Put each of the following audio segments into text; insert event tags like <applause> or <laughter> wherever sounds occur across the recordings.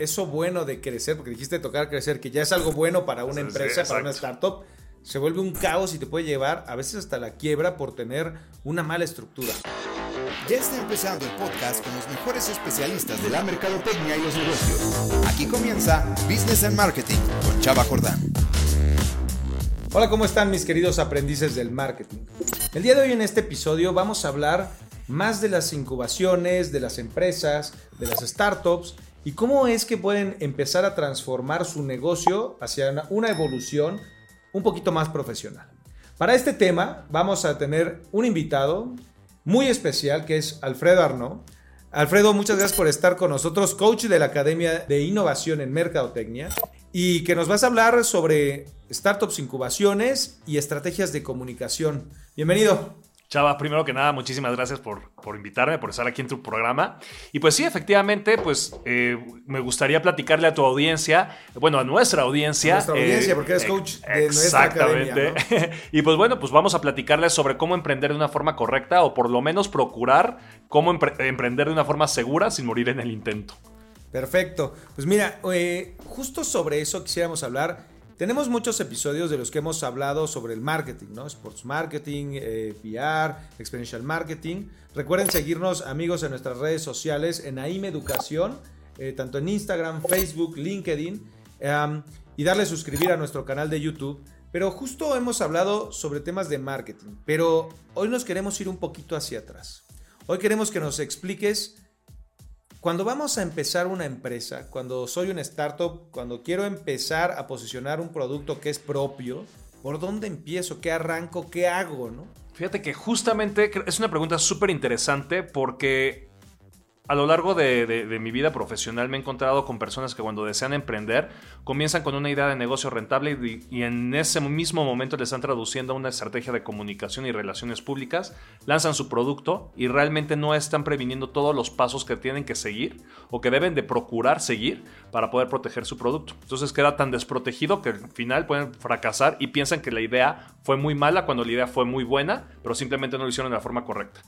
eso bueno de crecer, porque dijiste tocar crecer, que ya es algo bueno para una empresa, para una startup, se vuelve un caos y te puede llevar a veces hasta la quiebra por tener una mala estructura. Ya está empezando el podcast con los mejores especialistas de la mercadotecnia y los negocios. Aquí comienza Business and Marketing con Chava Jordán. Hola, ¿cómo están mis queridos aprendices del marketing? El día de hoy en este episodio vamos a hablar más de las incubaciones, de las empresas, de las startups y cómo es que pueden empezar a transformar su negocio hacia una evolución un poquito más profesional. Para este tema vamos a tener un invitado muy especial que es Alfredo Arnaud. Alfredo, muchas gracias por estar con nosotros, coach de la Academia de Innovación en Mercadotecnia, y que nos vas a hablar sobre startups, incubaciones y estrategias de comunicación. Bienvenido. Chava, primero que nada, muchísimas gracias por, invitarme, por estar aquí en tu programa. Y pues sí, efectivamente, pues eh, me gustaría platicarle a tu audiencia, bueno, a nuestra audiencia. A nuestra audiencia, eh, porque eres coach de nuestra academia. Exactamente. <laughs> y pues bueno, pues vamos a platicarles sobre cómo emprender de una forma correcta o por lo menos procurar cómo emprender de una forma segura sin morir en el intento. Perfecto. Pues mira, eh, justo sobre eso quisiéramos hablar. Tenemos muchos episodios de los que hemos hablado sobre el marketing, ¿no? Sports marketing, eh, PR, experiential marketing. Recuerden seguirnos, amigos, en nuestras redes sociales, en AIM Educación, eh, tanto en Instagram, Facebook, LinkedIn, y darle suscribir a nuestro canal de YouTube. Pero justo hemos hablado sobre temas de marketing, pero hoy nos queremos ir un poquito hacia atrás. Hoy queremos que nos expliques cuando vamos a empezar una empresa, cuando soy una startup, cuando quiero empezar a posicionar un producto que es propio, ¿por dónde empiezo? ¿Qué arranco? ¿Qué hago? ¿no? Fíjate que justamente es una pregunta súper interesante porque a lo largo de, mi vida profesional me he encontrado con personas que cuando desean emprender comienzan con una idea de negocio rentable y, en ese mismo momento le están traduciendo una estrategia de comunicación y relaciones públicas, lanzan su producto y realmente no están previniendo todos los pasos que tienen que seguir o que deben de procurar seguir para poder proteger su producto. Entonces queda tan desprotegido que al final pueden fracasar y piensan que la idea fue muy mala cuando la idea fue muy buena, pero simplemente no lo hicieron de la forma correcta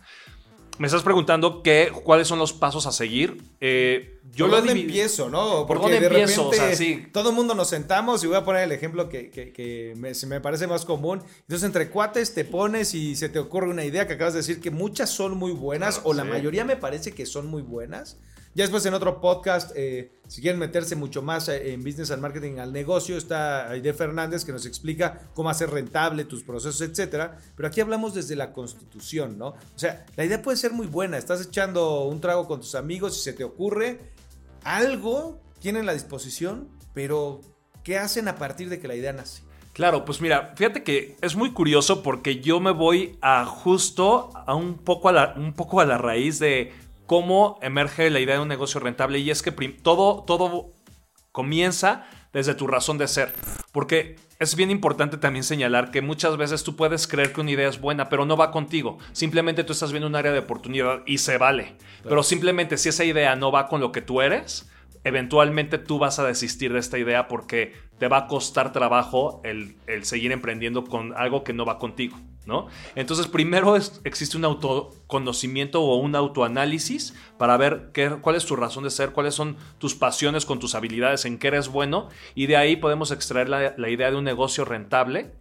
me estás preguntando qué, cuáles son los pasos a seguir. Eh, yo ¿Por dónde empiezo, no? ¿Por dónde empiezo? o sea, sí. Todo el mundo nos sentamos y voy a poner el ejemplo que, me, me, parece más común. Entonces, entre cuates te pones y se te ocurre una idea que acabas de decir que muchas son muy buenas, o la mayoría me parece que son muy buenas. Ya después en otro podcast, eh, si quieren meterse mucho más eh, en business and marketing al negocio, está Aide Fernández que nos explica cómo hacer rentable tus procesos, etcétera. Pero aquí hablamos desde la constitución, ¿no? O sea, la idea puede ser muy buena. Estás echando un trago con tus amigos y se te ocurre algo, tienen la disposición, pero ¿qué hacen a partir de que la idea nace? Claro, pues mira, fíjate que es muy curioso porque yo me voy a justo a un poco a la, un poco a la raíz de cómo emerge la idea de un negocio rentable y es que todo, todo comienza desde tu razón de ser. Porque es bien importante también señalar que muchas veces tú puedes creer que una idea es buena, pero no va contigo. Simplemente tú estás viendo un área de oportunidad y se vale. Pero simplemente si esa idea no va con lo que tú eres, eventualmente tú vas a desistir de esta idea porque te va a costar trabajo el, seguir emprendiendo con algo que no va contigo, ¿no? Entonces, primero existe un autoconocimiento o un autoanálisis para ver qué, cuál es tu razón de ser, cuáles son tus pasiones con tus habilidades, en qué eres bueno, y de ahí podemos extraer la, idea de un negocio rentable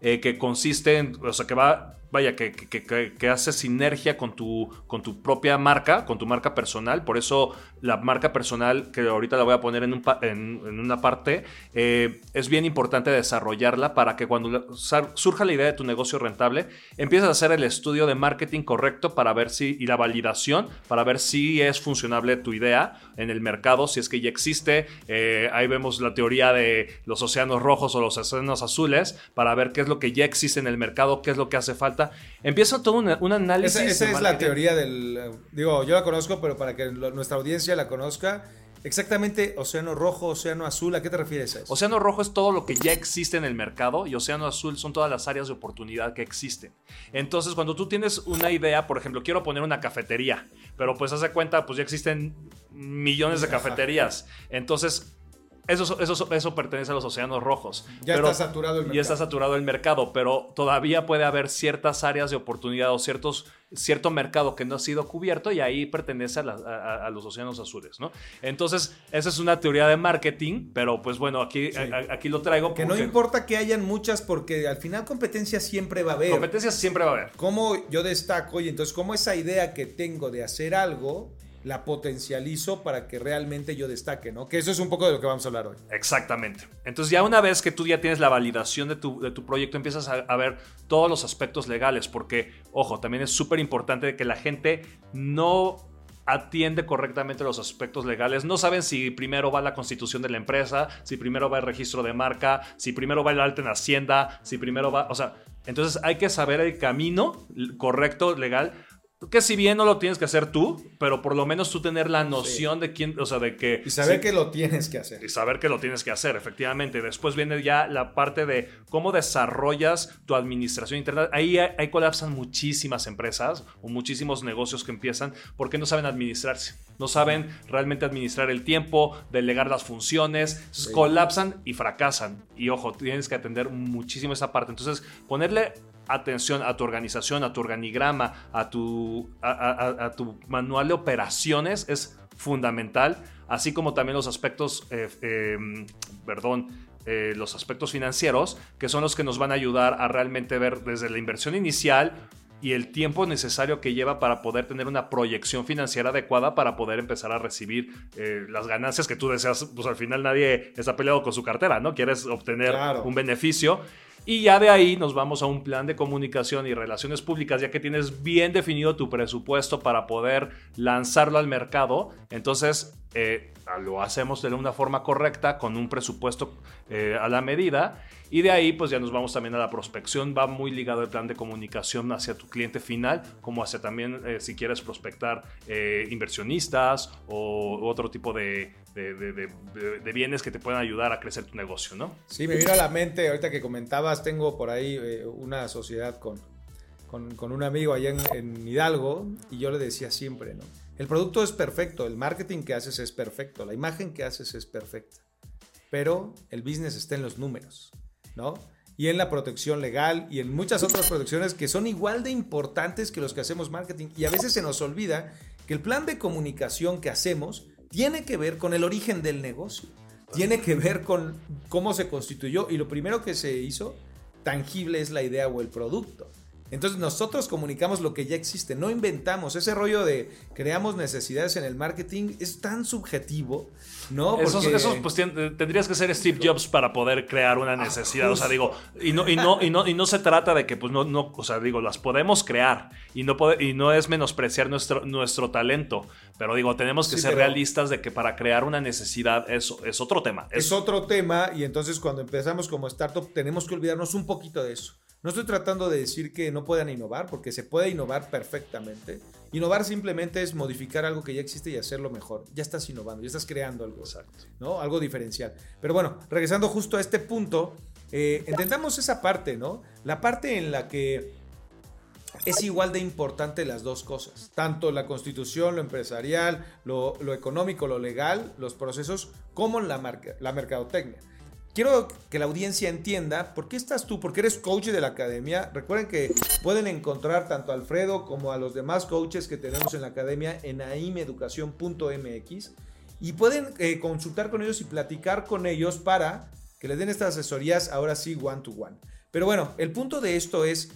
eh, que consiste en, o sea, que va vaya, que, hace sinergia con tu, con tu propia marca, con tu marca personal. Por eso la marca personal, que ahorita la voy a poner en, un, en, una parte, eh, es bien importante desarrollarla para que cuando surja la idea de tu negocio rentable, empieces a hacer el estudio de marketing correcto para ver si, y la validación, para ver si es funcionable tu idea en el mercado, si es que ya existe. Eh, ahí vemos la teoría de los océanos rojos o los océanos azules, para ver qué es lo que ya existe en el mercado, qué es lo que hace falta Empieza todo un, análisis. Esa, es la teoría del. Digo, yo la conozco, pero para que nuestra audiencia la conozca. Exactamente, océano rojo, océano azul, ¿a qué te refieres a eso? Océano rojo es todo lo que ya existe en el mercado y océano azul son todas las áreas de oportunidad que existen. Entonces, cuando tú tienes una idea, por ejemplo, quiero poner una cafetería, pero pues hace cuenta, pues ya existen millones de cafeterías. Entonces, eso, eso, eso pertenece a los océanos rojos. Ya está saturado el mercado. Ya está saturado el mercado, pero todavía puede haber ciertas áreas de oportunidad o ciertos, cierto mercado que no ha sido cubierto y ahí pertenece a, los océanos azules, ¿no? Entonces, esa es una teoría de marketing, pero pues bueno, aquí, aquí lo traigo. Que no importa que hayan muchas, porque al final competencia siempre va a haber. Competencia siempre va a haber. ¿Cómo yo destaco? Y entonces, ¿cómo esa idea que tengo de hacer algo la potencializo para que realmente yo destaque, ¿no? Que eso es un poco de lo que vamos a hablar hoy. Exactamente. Entonces ya una vez que tú ya tienes la validación de tu, de tu proyecto, empiezas a, ver todos los aspectos legales, porque, ojo, también es súper importante que la gente no atiende correctamente los aspectos legales. No saben si primero va la constitución de la empresa, si primero va el registro de marca, si primero va el alta en Hacienda, si primero va... O sea, entonces hay que saber el camino correcto legal que si bien no lo tienes que hacer tú, pero por lo menos tú tener la noción de quién, o sea, de que... Y saber que lo tienes que hacer. Y saber que lo tienes que hacer, efectivamente. Después viene ya la parte de cómo desarrollas tu administración interna. Ahí, ahí colapsan muchísimas empresas o muchísimos negocios que empiezan porque no saben administrarse. No saben realmente administrar el tiempo, delegar las funciones. colapsan y fracasan. Y ojo, tienes que atender muchísimo esa parte. Entonces, ponerle atención a tu organización, a tu organigrama, a tu, a, tu manual de operaciones es fundamental, así como también los aspectos, eh, em, perdón, eh, los aspectos financieros, que son los que nos van a ayudar a realmente ver desde la inversión inicial y el tiempo necesario que lleva para poder tener una proyección financiera adecuada para poder empezar a recibir eh, las ganancias que tú deseas. Pues al final nadie está peleado con su cartera, ¿no? Quieres obtener un beneficio y ya de ahí nos vamos a un plan de comunicación y relaciones públicas, ya que tienes bien definido tu presupuesto para poder lanzarlo al mercado. Entonces, eh, lo hacemos de una forma correcta, con un presupuesto eh, a la medida. Y de ahí, pues ya nos vamos también a la prospección. Va muy ligado el plan de comunicación hacia tu cliente final, como hacia también eh, si quieres prospectar inversionistas o otro tipo de, de, bienes que te puedan ayudar a crecer tu negocio, ¿no? Sí, me vino a la mente, ahorita que comentabas, tengo por ahí eh, una sociedad con, con, un amigo allá en, Hidalgo y yo le decía siempre, ¿no? El producto es perfecto, el marketing que haces es perfecto, la imagen que haces es perfecta, pero el business está en los números, ¿no? y en la protección legal y en muchas otras protecciones que son igual de importantes que los que hacemos marketing. Y a veces se nos olvida que el plan de comunicación que hacemos tiene que ver con el origen del negocio. Tiene que ver con cómo se constituyó y lo primero que se hizo tangible es la idea o el producto. Entonces nosotros comunicamos lo que ya existe, no inventamos. Ese rollo de creamos necesidades en el marketing es tan subjetivo, ¿no? Eso, pues tendrías que ser Steve Jobs para poder crear una necesidad. o sea, digo, y no, y no, y no, y no se trata de que, pues no, no, o sea, digo, las podemos crear y no, y no es menospreciar nuestro, nuestro talento. Pero digo, tenemos que ser realistas de que para crear una necesidad eso es otro tema. es otro tema y entonces cuando empezamos como startup tenemos que olvidarnos un poquito de eso. No estoy tratando de decir que no puedan innovar, porque se puede innovar perfectamente. Innovar simplemente es modificar algo que ya existe y hacerlo mejor. Ya estás innovando, ya estás creando algo, Exacto. ¿no? Algo diferencial. Pero bueno, regresando justo a este punto, eh, entendamos esa parte, ¿no? La parte en la que es igual de importante las dos cosas, tanto la constitución, lo empresarial, lo, económico, lo legal, los procesos, como la, marca, la mercadotecnia quiero que la audiencia entienda por qué estás tú, porque eres coach de la academia. Recuerden que pueden encontrar tanto a Alfredo como a los demás coaches que tenemos en la academia en aimeducación.mx y pueden eh, consultar con ellos y platicar con ellos para que les den estas asesorías ahora sí one to one. Pero bueno, el punto de esto es,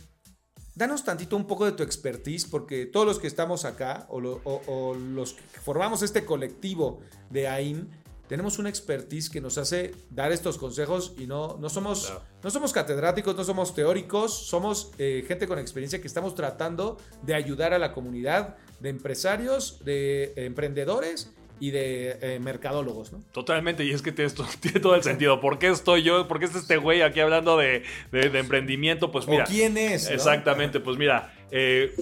danos tantito un poco de tu expertise, porque todos los que estamos acá o, o los que formamos este colectivo de AIM, tenemos una expertise que nos hace dar estos consejos y no, no, somos, no somos catedráticos, no somos teóricos, somos eh, gente con experiencia que estamos tratando de ayudar a la comunidad de empresarios, de emprendedores y de eh, mercadólogos, ¿no? Totalmente, y es que tiene, <laughs> tiene, todo el sentido. ¿Por qué estoy yo? ¿Por qué está este güey aquí hablando de, emprendimiento? Pues mira. quién es? Exactamente, pues mira, eh,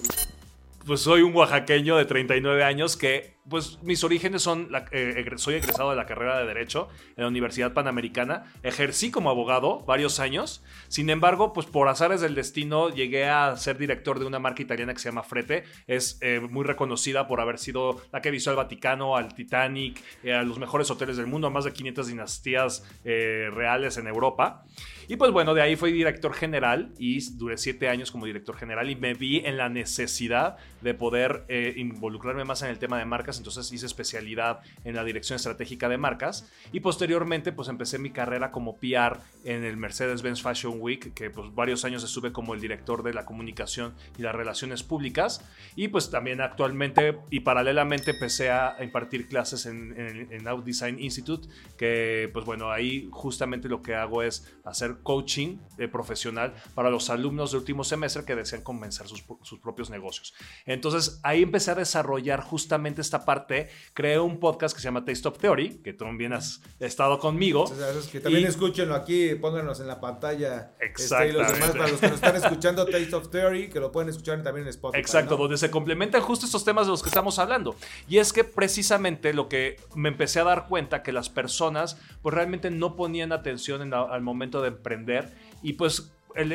pues soy un oaxaqueño de 39 años que pues mis orígenes son, eh, soy egresado de la carrera de Derecho en la Universidad Panamericana, ejercí como abogado varios años, sin embargo, pues por azares del destino llegué a ser director de una marca italiana que se llama Frete, es eh, muy reconocida por haber sido la que visó al Vaticano, al Titanic, eh, a los mejores hoteles del mundo, a más de 500 dinastías reales en Europa. Y pues bueno, de ahí fui director general y duré siete años como director general y me vi en la necesidad de poder involucrarme más en el tema de marcas entonces hice especialidad en la dirección estratégica de marcas y posteriormente pues empecé mi carrera como PR en el Mercedes-Benz Fashion Week, que pues varios años estuve como el director de la comunicación y las relaciones públicas y pues también actualmente y paralelamente empecé a impartir clases en, en, Out Design Institute, que pues bueno, ahí justamente lo que hago es hacer coaching eh, profesional para los alumnos de último semestre que desean comenzar sus, sus propios negocios. Entonces ahí empecé a desarrollar justamente esta parte, creé un podcast que se llama Taste of Theory, que tú también has estado conmigo. que también escúchenlo aquí, pónganos en la pantalla. Exacto. Este, y los demás, para los que nos están escuchando Taste of Theory, que lo pueden escuchar también en Spotify. Exacto, donde se complementan justo estos temas de los que estamos hablando. Y es que precisamente lo que me empecé a dar cuenta que las personas pues realmente no ponían atención al momento de emprender y pues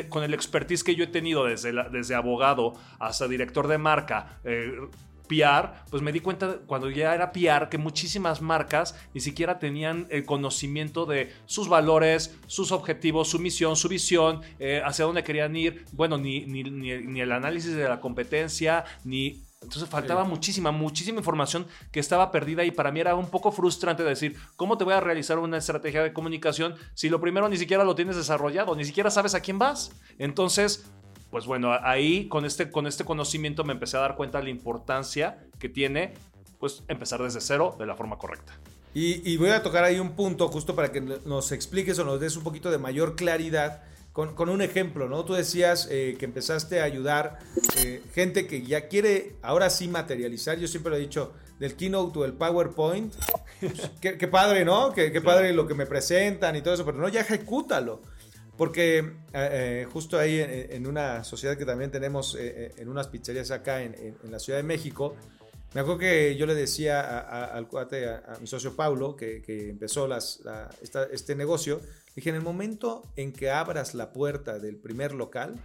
con el expertise que yo he tenido desde, desde abogado hasta director de marca, eh, PR, pues me di cuenta cuando ya era PR que muchísimas marcas ni siquiera tenían el conocimiento de sus valores, sus objetivos, su misión, su visión, eh, hacia dónde querían ir, bueno, ni, ni, el análisis de la competencia, ni entonces faltaba muchísima, muchísima información que estaba perdida y para mí era un poco frustrante decir, ¿cómo te voy a realizar una estrategia de comunicación si lo primero ni siquiera lo tienes desarrollado, ni siquiera sabes a quién vas? Entonces, pues bueno, ahí con este, con este conocimiento me empecé a dar cuenta de la importancia que tiene pues empezar desde cero de la forma correcta. Y, voy a tocar ahí un punto justo para que nos expliques o nos des un poquito de mayor claridad con, un ejemplo, ¿no? Tú decías eh, que empezaste a ayudar eh, gente que ya quiere ahora sí materializar, yo siempre lo he dicho, del keynote o el PowerPoint, pues, qué, padre, ¿no? Qué, qué padre lo que me presentan y todo eso, pero no, ya ejecútalo. Porque eh, eh, justo ahí en, una sociedad que también tenemos eh, en unas pizzerías acá en, la Ciudad de México, me acuerdo que yo le decía al cuate, a, mi socio Paulo, que, empezó las, este negocio, dije, en el momento en que abras la puerta del primer local,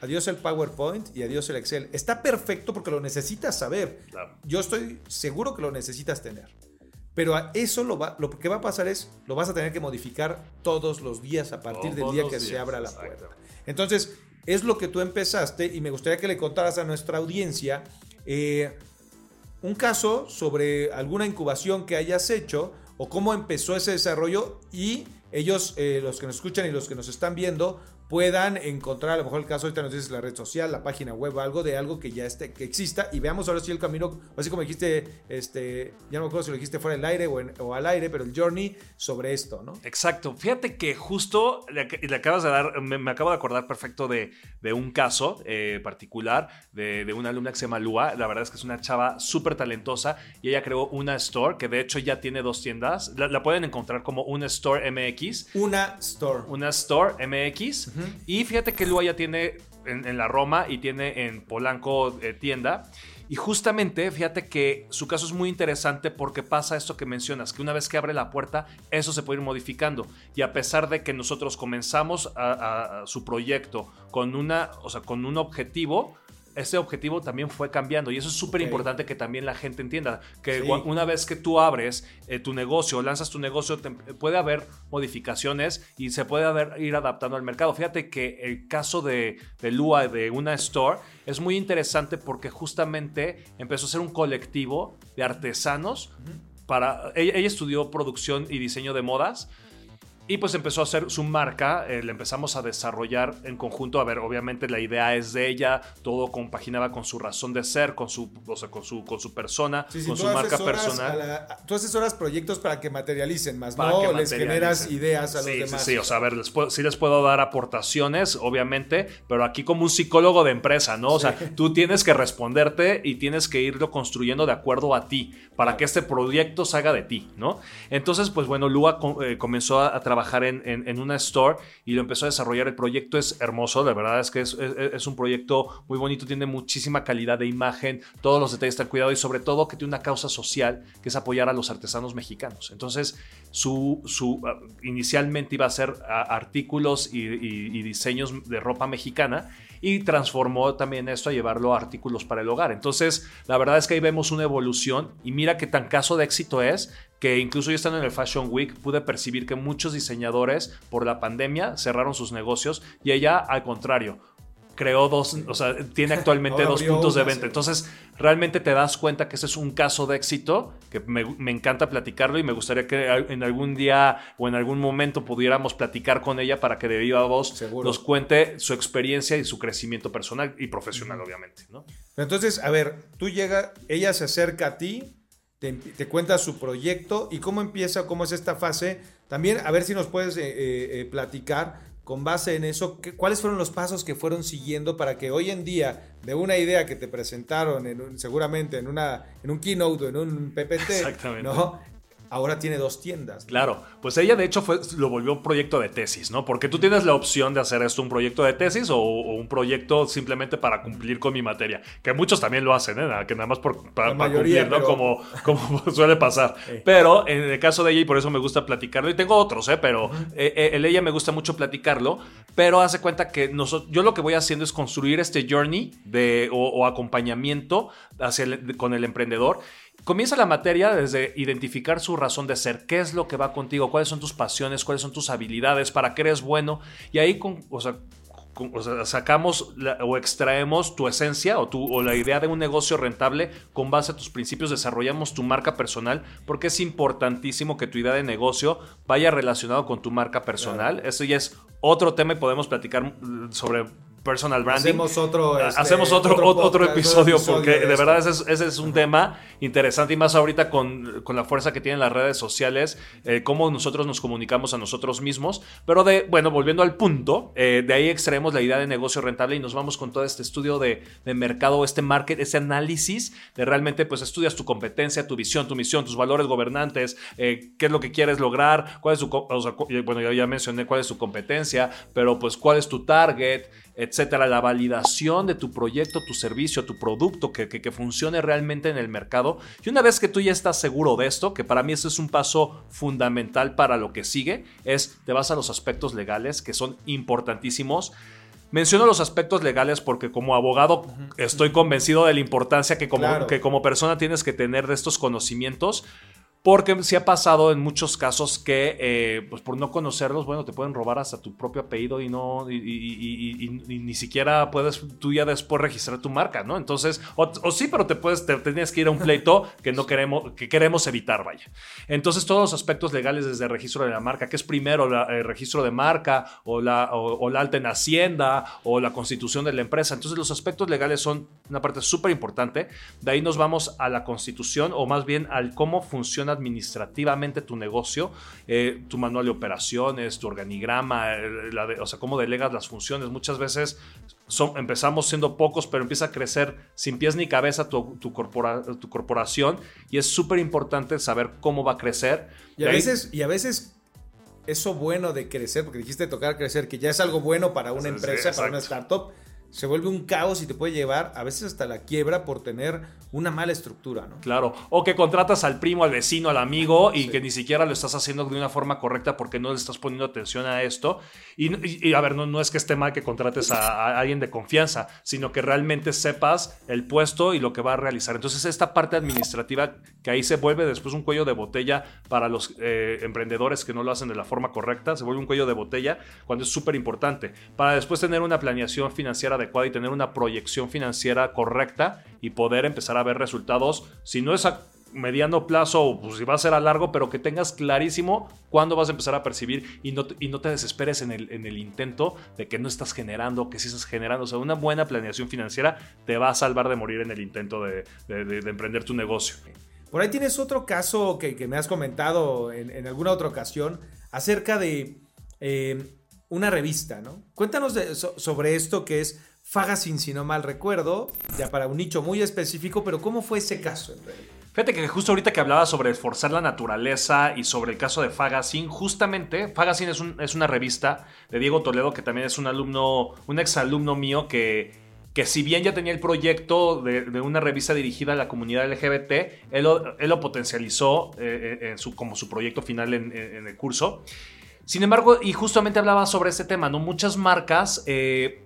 adiós el PowerPoint y adiós el Excel. Está perfecto porque lo necesitas saber. Yo estoy seguro que lo necesitas tener. Pero eso lo, va, lo que va a pasar es, lo vas a tener que modificar todos los días a partir del día que se abra la puerta. Entonces, es lo que tú empezaste y me gustaría que le contaras a nuestra audiencia eh, un caso sobre alguna incubación que hayas hecho o cómo empezó ese desarrollo y ellos, eh, los que nos escuchan y los que nos están viendo, puedan encontrar, a lo mejor el caso ahorita nos dices la red social, la página web, algo de algo que ya esté, que exista y veamos ahora si el camino, así como dijiste, este, ya no me acuerdo si lo dijiste fuera del aire o, al aire, pero el journey sobre esto, ¿no? Exacto. Fíjate que justo le, acabas de dar, me, acabo de acordar perfecto de, un caso eh, particular de, una alumna que se llama Lua. La verdad es que es una chava súper talentosa y ella creó una store que de hecho ya tiene dos tiendas. La, pueden encontrar como una store MX. Una store. Una store MX. Y fíjate que Lua ya tiene en, la Roma y tiene en Polanco eh, tienda. Y justamente, fíjate que su caso es muy interesante porque pasa esto que mencionas, que una vez que abre la puerta, eso se puede ir modificando. Y a pesar de que nosotros comenzamos su proyecto con, una, o sea, con un objetivo, ese objetivo también fue cambiando y eso es súper importante que también la gente entienda que una vez que tú abres eh, tu negocio, lanzas tu negocio, puede haber modificaciones y se puede ir adaptando al mercado. Fíjate que el caso de, de Lua, de una store, es muy interesante porque justamente empezó a ser un colectivo de artesanos. Para, ella estudió producción y diseño de modas y pues empezó a hacer su marca, eh, la empezamos a desarrollar en conjunto. A ver, obviamente la idea es de ella, todo compaginaba con su razón de ser, con su, o sea, con su, con su persona, con su marca personal. tú asesoras proyectos para que materialicen más, ¿no? les generas ideas a los demás. Sí, sí, o sea, a ver, les sí les puedo dar aportaciones, obviamente, pero aquí como un psicólogo de empresa, ¿no? O sea, tú tienes que responderte y tienes que irlo construyendo de acuerdo a ti, para que este proyecto salga de ti, ¿no? Entonces, pues bueno, Lua eh, comenzó a trabajar trabajar en, una store y lo empezó a desarrollar. El proyecto es hermoso, de verdad es que es, un proyecto muy bonito, tiene muchísima calidad de imagen, todos los detalles están cuidados y sobre todo que tiene una causa social que es apoyar a los artesanos mexicanos. Entonces, su, su ah, inicialmente iba a ser ah, artículos y diseños de ropa mexicana y transformó también esto a llevarlo a artículos para el hogar. Entonces, la verdad es que ahí vemos una evolución y mira qué tan caso de éxito es que incluso yo estando en el Fashion Week pude percibir que muchos diseñadores por la pandemia cerraron sus negocios y ella al contrario creó dos, o sea, tiene actualmente <laughs> dos puntos de venta. Entonces, realmente te das cuenta que ese es un caso de éxito, que me, encanta platicarlo y me gustaría que en algún día o en algún momento pudiéramos platicar con ella para que de viva voz nos cuente su experiencia y su crecimiento personal y profesional, obviamente, ¿no? Entonces, a ver, tú llega, ella se acerca a ti, te, cuenta su proyecto y cómo empieza, cómo es esta fase. También, a ver si nos puedes eh, eh, eh, platicar con base en eso, ¿cuáles fueron los pasos que fueron siguiendo para que hoy en día, de una idea que te presentaron en seguramente en, una, en un keynote o en un PPT, ¿no? Ahora tiene dos tiendas. Claro, pues ella de hecho fue, lo volvió un proyecto de tesis, ¿no? Porque tú tienes la opción de hacer esto un proyecto de tesis o, un proyecto simplemente para cumplir con mi materia, que muchos también lo hacen, ¿eh? Que nada más por, para, cumplir, ¿no? Como, <laughs> como suele pasar. Pero en el caso de ella, y por eso me gusta platicarlo, y tengo otros, ¿eh? Pero eh, eh, el ella me gusta mucho platicarlo, pero hace cuenta que nosotros, yo lo que voy haciendo es construir este journey de, o, acompañamiento hacia con el emprendedor Comienza la materia desde identificar su razón de ser, qué es lo que va contigo, cuáles son tus pasiones, cuáles son tus habilidades, para qué eres bueno. Y ahí con, o sea, sacamos o extraemos tu esencia o, tu, o la idea de un negocio rentable con base a tus principios, desarrollamos tu marca personal, porque es importantísimo que tu idea de negocio vaya relacionado con tu marca personal. Eso ya es otro tema y podemos platicar mm, sobre personal branding. Hacemos otro, este, Hacemos otro, otro, episodio, porque de, verdad ese es, un tema interesante y más ahorita con, con, la fuerza que tienen las redes sociales, eh, cómo nosotros nos comunicamos a nosotros mismos. Pero de, bueno, volviendo al punto, eh, de ahí extraemos la idea de negocio rentable y nos vamos con todo este estudio de, de, mercado, este market, este análisis de realmente pues estudias tu competencia, tu visión, tu misión, tus valores gobernantes, eh, qué es lo que quieres lograr, cuál es tu, bueno, ya, ya mencioné cuál es tu competencia, pero pues cuál es tu target, etcétera, la validación de tu proyecto, tu servicio, tu producto, que, que, funcione realmente en el mercado. Y una vez que tú ya estás seguro de esto, que para mí eso es un paso fundamental para lo que sigue, es te vas a los aspectos legales que son importantísimos. Menciono los aspectos legales porque como abogado estoy convencido de la importancia que como, que como persona tienes que tener de estos conocimientos. Porque sí ha pasado en muchos casos que, eh, pues por no conocerlos, bueno, te pueden robar hasta tu propio apellido y no, y, ni siquiera puedes tú ya después registrar tu marca, ¿no? Entonces, o, sí, pero te puedes, te, tienes que ir a un pleito que no queremos, que queremos evitar, vaya. Entonces, todos los aspectos legales desde el registro de la marca, que es primero el registro de marca o la, o la alta en Hacienda o la constitución de la empresa. Entonces, los aspectos legales son una parte súper importante. De ahí nos vamos a la constitución o más bien al cómo funciona administrativamente tu negocio, eh, tu manual de operaciones, tu organigrama, o sea, cómo delegas las funciones. Muchas veces son, empezamos siendo pocos, pero empieza a crecer sin pies ni cabeza tu, tu, tu corporación y es súper importante saber cómo va a crecer. Y a, veces, y a veces eso bueno de crecer, porque dijiste tocar crecer, que ya es algo bueno para una empresa, para una startup se vuelve un caos y te puede llevar a veces hasta la quiebra por tener una mala estructura, ¿no? Claro, o que contratas al primo, al vecino, al amigo y que ni siquiera lo estás haciendo de una forma correcta porque no le estás poniendo atención a esto. Y, a ver, no, no, es que esté mal que contrates a, alguien de confianza, sino que realmente sepas el puesto y lo que va a realizar. Entonces, esta parte administrativa que ahí se vuelve después un cuello de botella para los eh, emprendedores que no lo hacen de la forma correcta, se vuelve un cuello de botella cuando es súper importante. Para después tener una planeación financiera adecuada y tener una proyección financiera correcta y poder empezar a ver resultados, si no es a mediano plazo o pues, si va a ser a largo, pero que tengas clarísimo cuándo vas a empezar a percibir y no, y no te desesperes en el, en el intento de que no estás generando, que sí estás generando. O sea, una buena planeación financiera te va a salvar de morir en el intento de, emprender tu negocio. Por ahí tienes otro caso que, me has comentado en, alguna otra ocasión acerca de eh, una revista, ¿no? Cuéntanos sobre esto que es Fagasin, si no mal recuerdo, ya para un nicho muy específico, pero ¿cómo fue ese caso en realidad? Fíjate que justo ahorita que hablaba sobre forzar la naturaleza y sobre el caso de Fagazine, justamente, Fagazine es, es una revista de Diego Toledo, que también es un alumno, un exalumno mío que, que si bien ya tenía el proyecto de, una revista dirigida a la comunidad LGBT, él lo, potencializó eh, eh, en su, como su proyecto final en, el curso. Sin embargo, y justamente hablaba sobre este tema, ¿no? Muchas marcas eh,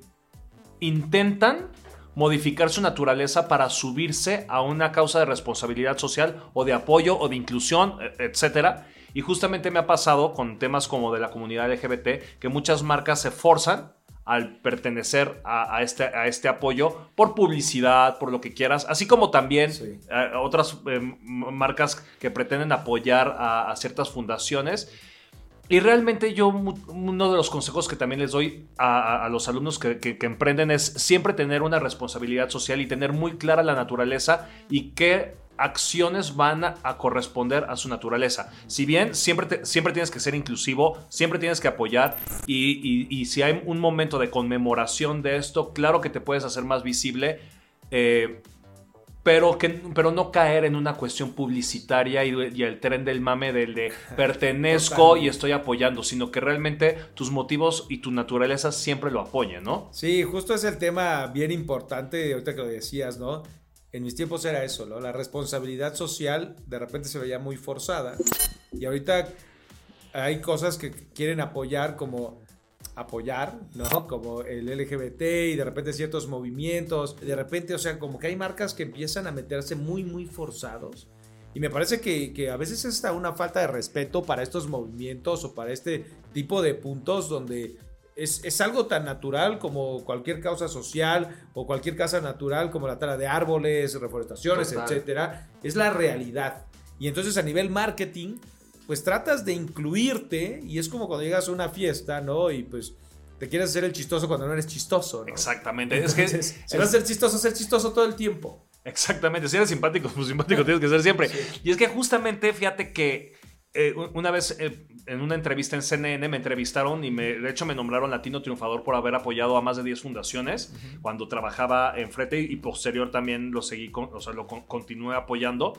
intentan modificar su naturaleza para subirse a una causa de responsabilidad social o de apoyo o de inclusión, e, etcétera. Y justamente me ha pasado con temas como de la comunidad LGBT que muchas marcas se forzan al pertenecer a, este, a este apoyo por publicidad, por lo que quieras, así como también eh, otras eh, marcas que pretenden apoyar a ciertas fundaciones. Y realmente yo, uno de los consejos que también les doy a, los alumnos que, emprenden es siempre tener una responsabilidad social y tener muy clara la naturaleza y qué acciones van a, corresponder a su naturaleza. Si bien siempre, siempre tienes que ser inclusivo, siempre tienes que apoyar y, si hay un momento de conmemoración de esto, claro que te puedes hacer más visible. Eh, pero, que, pero no caer en una cuestión publicitaria y, el tren del mame del de <laughs> pertenezco y estoy apoyando, sino que realmente tus motivos y tu naturaleza siempre lo apoyen, ¿no? Sí, justo es el tema bien importante, ahorita que lo decías, ¿no? En mis tiempos era eso, ¿no? La responsabilidad social de repente se veía muy forzada y ahorita hay cosas que quieren apoyar como apoyar, ¿no? Como el LGBT y de repente ciertos movimientos, de repente, o sea, como que hay marcas que empiezan a meterse muy, muy forzados. Y me parece que, a veces es una falta de respeto para estos movimientos o para este tipo de puntos donde es, algo tan natural como cualquier causa social o cualquier causa natural como la tala de árboles, reforestaciones, etcétera. Es la realidad. Y entonces a nivel marketing, pues tratas de incluirte y es como cuando llegas a una fiesta, ¿no? Y pues te quieres hacer el chistoso cuando no eres chistoso, ¿no? Exactamente. es que si vas a ser chistoso, ser chistoso todo el tiempo. Exactamente. Si eres simpático, pues simpático tienes que ser siempre. Y es que justamente, fíjate que eh, una vez eh, en una entrevista en CNN me entrevistaron y me, de hecho me nombraron latino triunfador por haber apoyado a más de 10 fundaciones cuando trabajaba en Frete y posterior también lo seguí, o sea, lo continué apoyando.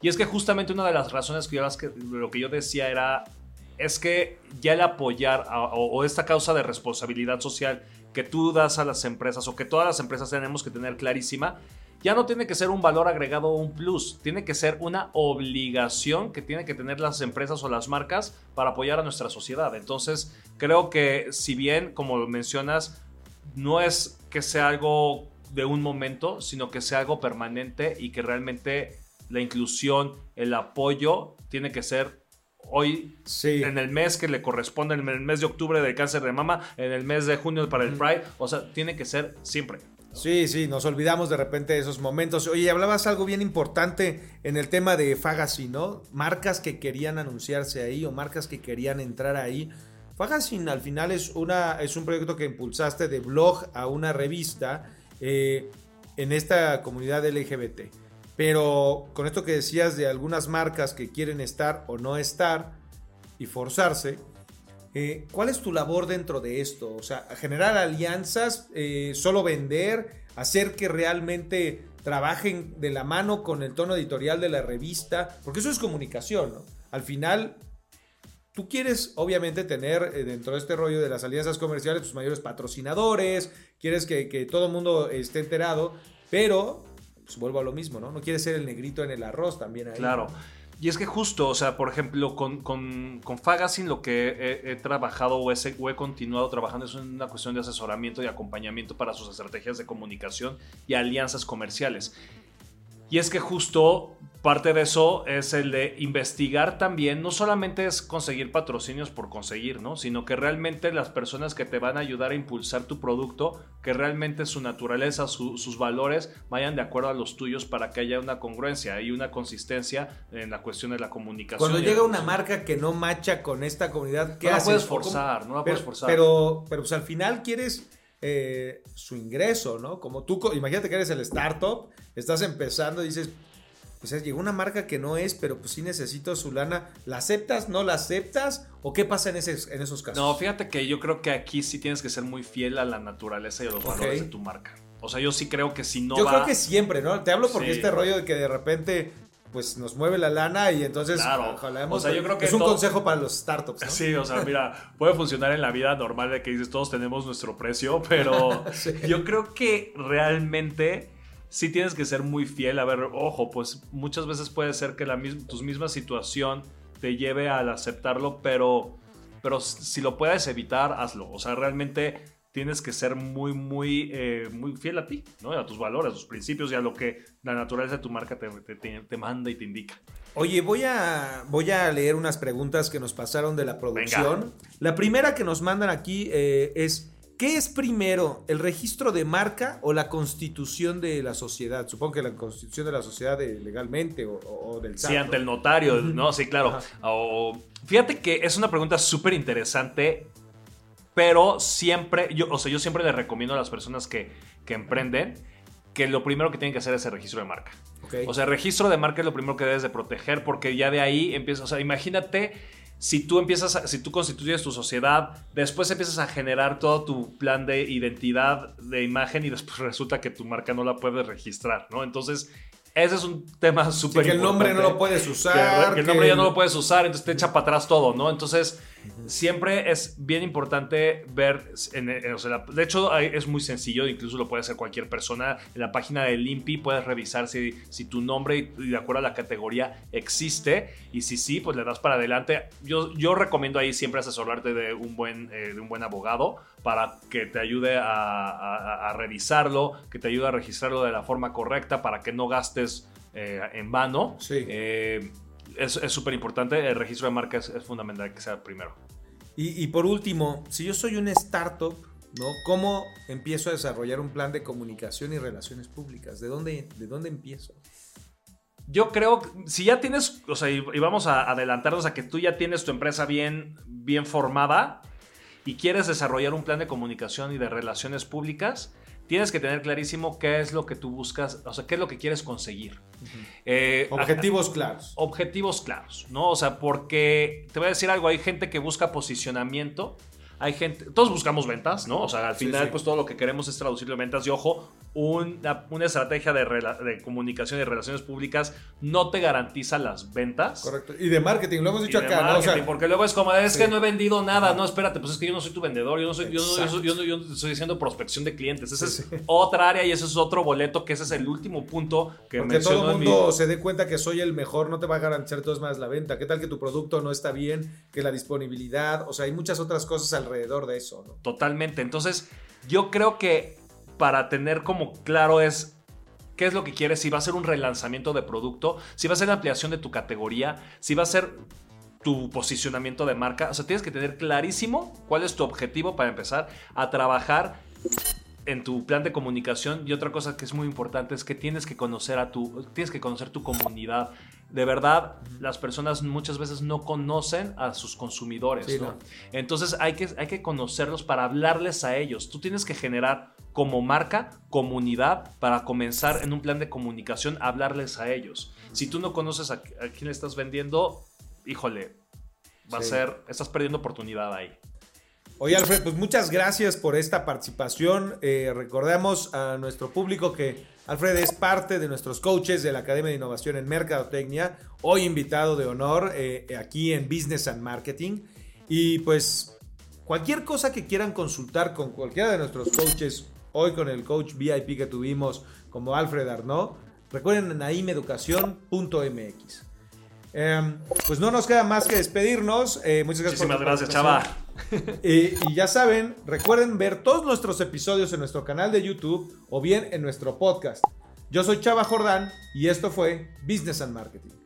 Y es que justamente una de las razones que yo, que, lo que yo decía era, es que ya el apoyar o esta causa de responsabilidad social que tú das a las empresas o que todas las empresas tenemos que tener clarísima, ya no tiene que ser un valor agregado o un plus, tiene que ser una obligación que tienen que tener las empresas o las marcas para apoyar a nuestra sociedad. Entonces, creo que si bien, como mencionas, no es que sea algo de un momento, sino que sea algo permanente y que realmente la inclusión, el apoyo, tiene que ser hoy, en el mes que le corresponde, en el mes de octubre del cáncer de mama, en el mes de junio para el Pride, o sea, tiene que ser siempre. Sí, sí, nos olvidamos de repente de esos momentos. Oye, hablabas algo bien importante en el tema de Fagacy, ¿no? Marcas que querían anunciarse ahí o marcas que querían entrar ahí. Fagacin al final es, una, es un proyecto que impulsaste de blog a una revista eh, en esta comunidad LGBT. Pero con esto que decías de algunas marcas que quieren estar o no estar y forzarse, eh, ¿Cuál es tu labor dentro de esto? O sea, generar alianzas, eh, solo vender, hacer que realmente trabajen de la mano con el tono editorial de la revista, porque eso es comunicación, ¿no? Al final, tú quieres obviamente tener eh, dentro de este rollo de las alianzas comerciales tus mayores patrocinadores, quieres que, todo el mundo esté enterado, pero pues vuelvo a lo mismo, ¿no? No quieres ser el negrito en el arroz también ahí. Claro. Y es que justo, o sea, por ejemplo, con, con, con Fagacin lo que he, trabajado o he, continuado trabajando es una cuestión de asesoramiento y acompañamiento para sus estrategias de comunicación y alianzas comerciales. Y es que justo parte de eso es el de investigar también, no solamente es conseguir patrocinios por conseguir, ¿no? Sino que realmente las personas que te van a ayudar a impulsar tu producto, que realmente su naturaleza, sus valores vayan de acuerdo a los tuyos para que haya una congruencia y una consistencia en la cuestión de la comunicación. Cuando llega una marca que no macha con esta comunidad, ¿qué no la puedes forzar, no la puedes forzar. Pero, pero pues al final quieres eh, su ingreso, ¿no? Como tú, imagínate que eres el startup, estás empezando y dices pues llegó una marca que no es, pero pues sí necesito su lana. ¿La aceptas? ¿No la aceptas? ¿O qué pasa en, ese, en esos casos? No, fíjate que yo creo que aquí sí tienes que ser muy fiel a la naturaleza y a los valores de tu marca. O sea, yo sí creo que si no. Yo creo que siempre, ¿no? Te hablo porque este rollo de que de repente pues nos mueve la lana y entonces Claro. ojalá O sea, yo creo que es un todo- consejo para los startups. ¿no? Sí, o sea, mira, puede funcionar en la vida normal de que dices todos tenemos nuestro precio, pero <laughs> Sí. yo creo que realmente sí tienes que ser muy fiel. A ver, ojo, pues muchas veces puede ser que la mis- tu misma situación te lleve al aceptarlo, pero, pero si lo puedes evitar, hazlo. O sea, realmente tienes que ser muy, muy, eh, muy fiel a ti, ¿no? A tus valores, a tus principios y a lo que la naturaleza de tu marca te, te- manda y te indica. Oye, voy a, voy a leer unas preguntas que nos pasaron de la producción. La primera que nos mandan aquí eh, es, ¿qué es primero, el registro de marca o la constitución de la sociedad? Supongo que la constitución de la sociedad eh, legalmente o, del Sí, ante el notario, ¿no? Sí, claro. O- fíjate que es una pregunta súper interesante, pero siempre, yo, o sea, yo siempre le recomiendo a las personas que, que emprenden que lo primero que tienen que hacer es el registro de marca. O sea, el registro de marca es lo primero que debes de proteger porque ya de ahí empiezas, o sea, imagínate si tú empiezas, a- si tú constituyes tu sociedad, después empiezas a generar todo tu plan de identidad, de imagen y después <laughs> resulta que tu marca no la puedes registrar, ¿no? Entonces, ese es un tema Sí, súper que el nombre no lo puedes usar. que el nombre ya no lo puedes usar, entonces te echa para atrás todo, ¿no? Entonces, siempre es bien importante ver, en- en- o sea, la- de hecho es muy sencillo, incluso lo puede hacer cualquier persona, en la página del INPI puedes revisar si, si tu nombre y, y de acuerdo a la categoría existe, y si sí, pues le das para adelante. Yo, yo recomiendo ahí siempre asesorarte de un buen, eh, de un buen abogado para que te ayude a, a- a revisarlo, que te ayude a registrarlo de la forma correcta para que no gastes eh, en vano. Sí. Eh, es súper importante, el registro de marca es, es fundamental que sea primero. Y, y por último, si yo soy una startup, ¿no? ¿Cómo empiezo a desarrollar un plan de comunicación y relaciones públicas? ¿De dónde, de dónde empiezo? Yo creo que si ya tienes, o sea, y, y vamos a adelantarnos a que tú ya tienes tu empresa bien, bien formada y quieres desarrollar un plan de comunicación y de relaciones públicas, tienes que tener clarísimo qué es lo que tú buscas, o sea, qué es lo que quieres conseguir. Eh, Objetivos claros. objetivos claros, ¿no? O sea, porque te voy a decir algo, hay gente que busca posicionamiento, hay gente, todos buscamos ventas, ¿no? O sea, al final, sí. pues todo lo que queremos es traducirlo en ventas y ojo, una, una estrategia de, de comunicación y relaciones públicas no te garantiza las ventas. Correcto. Y de marketing, lo hemos Y dicho de acá, ¿no? O sea, marketing, porque luego es como, es Sí. que no he vendido nada, no, espérate, pues es que yo no soy tu vendedor, yo no soy, yo no, yo yo yo estoy haciendo prospección de clientes, esa es otra área y ese es otro boleto, que ese es el último punto que porque menciono todo el mi- mundo se dé cuenta que soy el mejor, no te va a garantizar todas más la venta. ¿Qué tal que tu producto no está bien? Que la disponibilidad, o sea, hay muchas otras cosas alrededor de eso, ¿no? Totalmente. Entonces, yo creo que para tener como claro es qué es lo que quieres, si va a ser un relanzamiento de producto, si va a ser la ampliación de tu categoría, si va a ser tu posicionamiento de marca. O sea, tienes que tener clarísimo cuál es tu objetivo para empezar a trabajar en tu plan de comunicación y otra cosa que es muy importante es que tienes que conocer a tu tienes que conocer tu comunidad. De verdad, las personas muchas veces no conocen a sus consumidores, Sí, ¿no? no. Entonces hay que, hay que conocerlos para hablarles a ellos. Tú tienes que generar como marca comunidad para comenzar en un plan de comunicación a hablarles a ellos. Si tú no conoces a, a quién le estás vendiendo, híjole, va a ser, estás perdiendo oportunidad ahí. Oye, Alfred, pues muchas gracias por esta participación. Eh, recordamos a nuestro público que Alfred es parte de nuestros coaches de la Academia de Innovación en Mercadotecnia, hoy invitado de honor eh, aquí en Business and Marketing. Y pues cualquier cosa que quieran consultar con cualquiera de nuestros coaches, hoy con el coach VIP que tuvimos como Alfred Arnaud, recuerden en aimeducación.mx. Eh, pues no nos queda más que despedirnos. Eh, muchas gracias Muchísimas gracias, chava. Eh, y ya saben, recuerden ver todos nuestros episodios en nuestro canal de YouTube o bien en nuestro podcast. Yo soy Chava Jordán y esto fue Business and Marketing.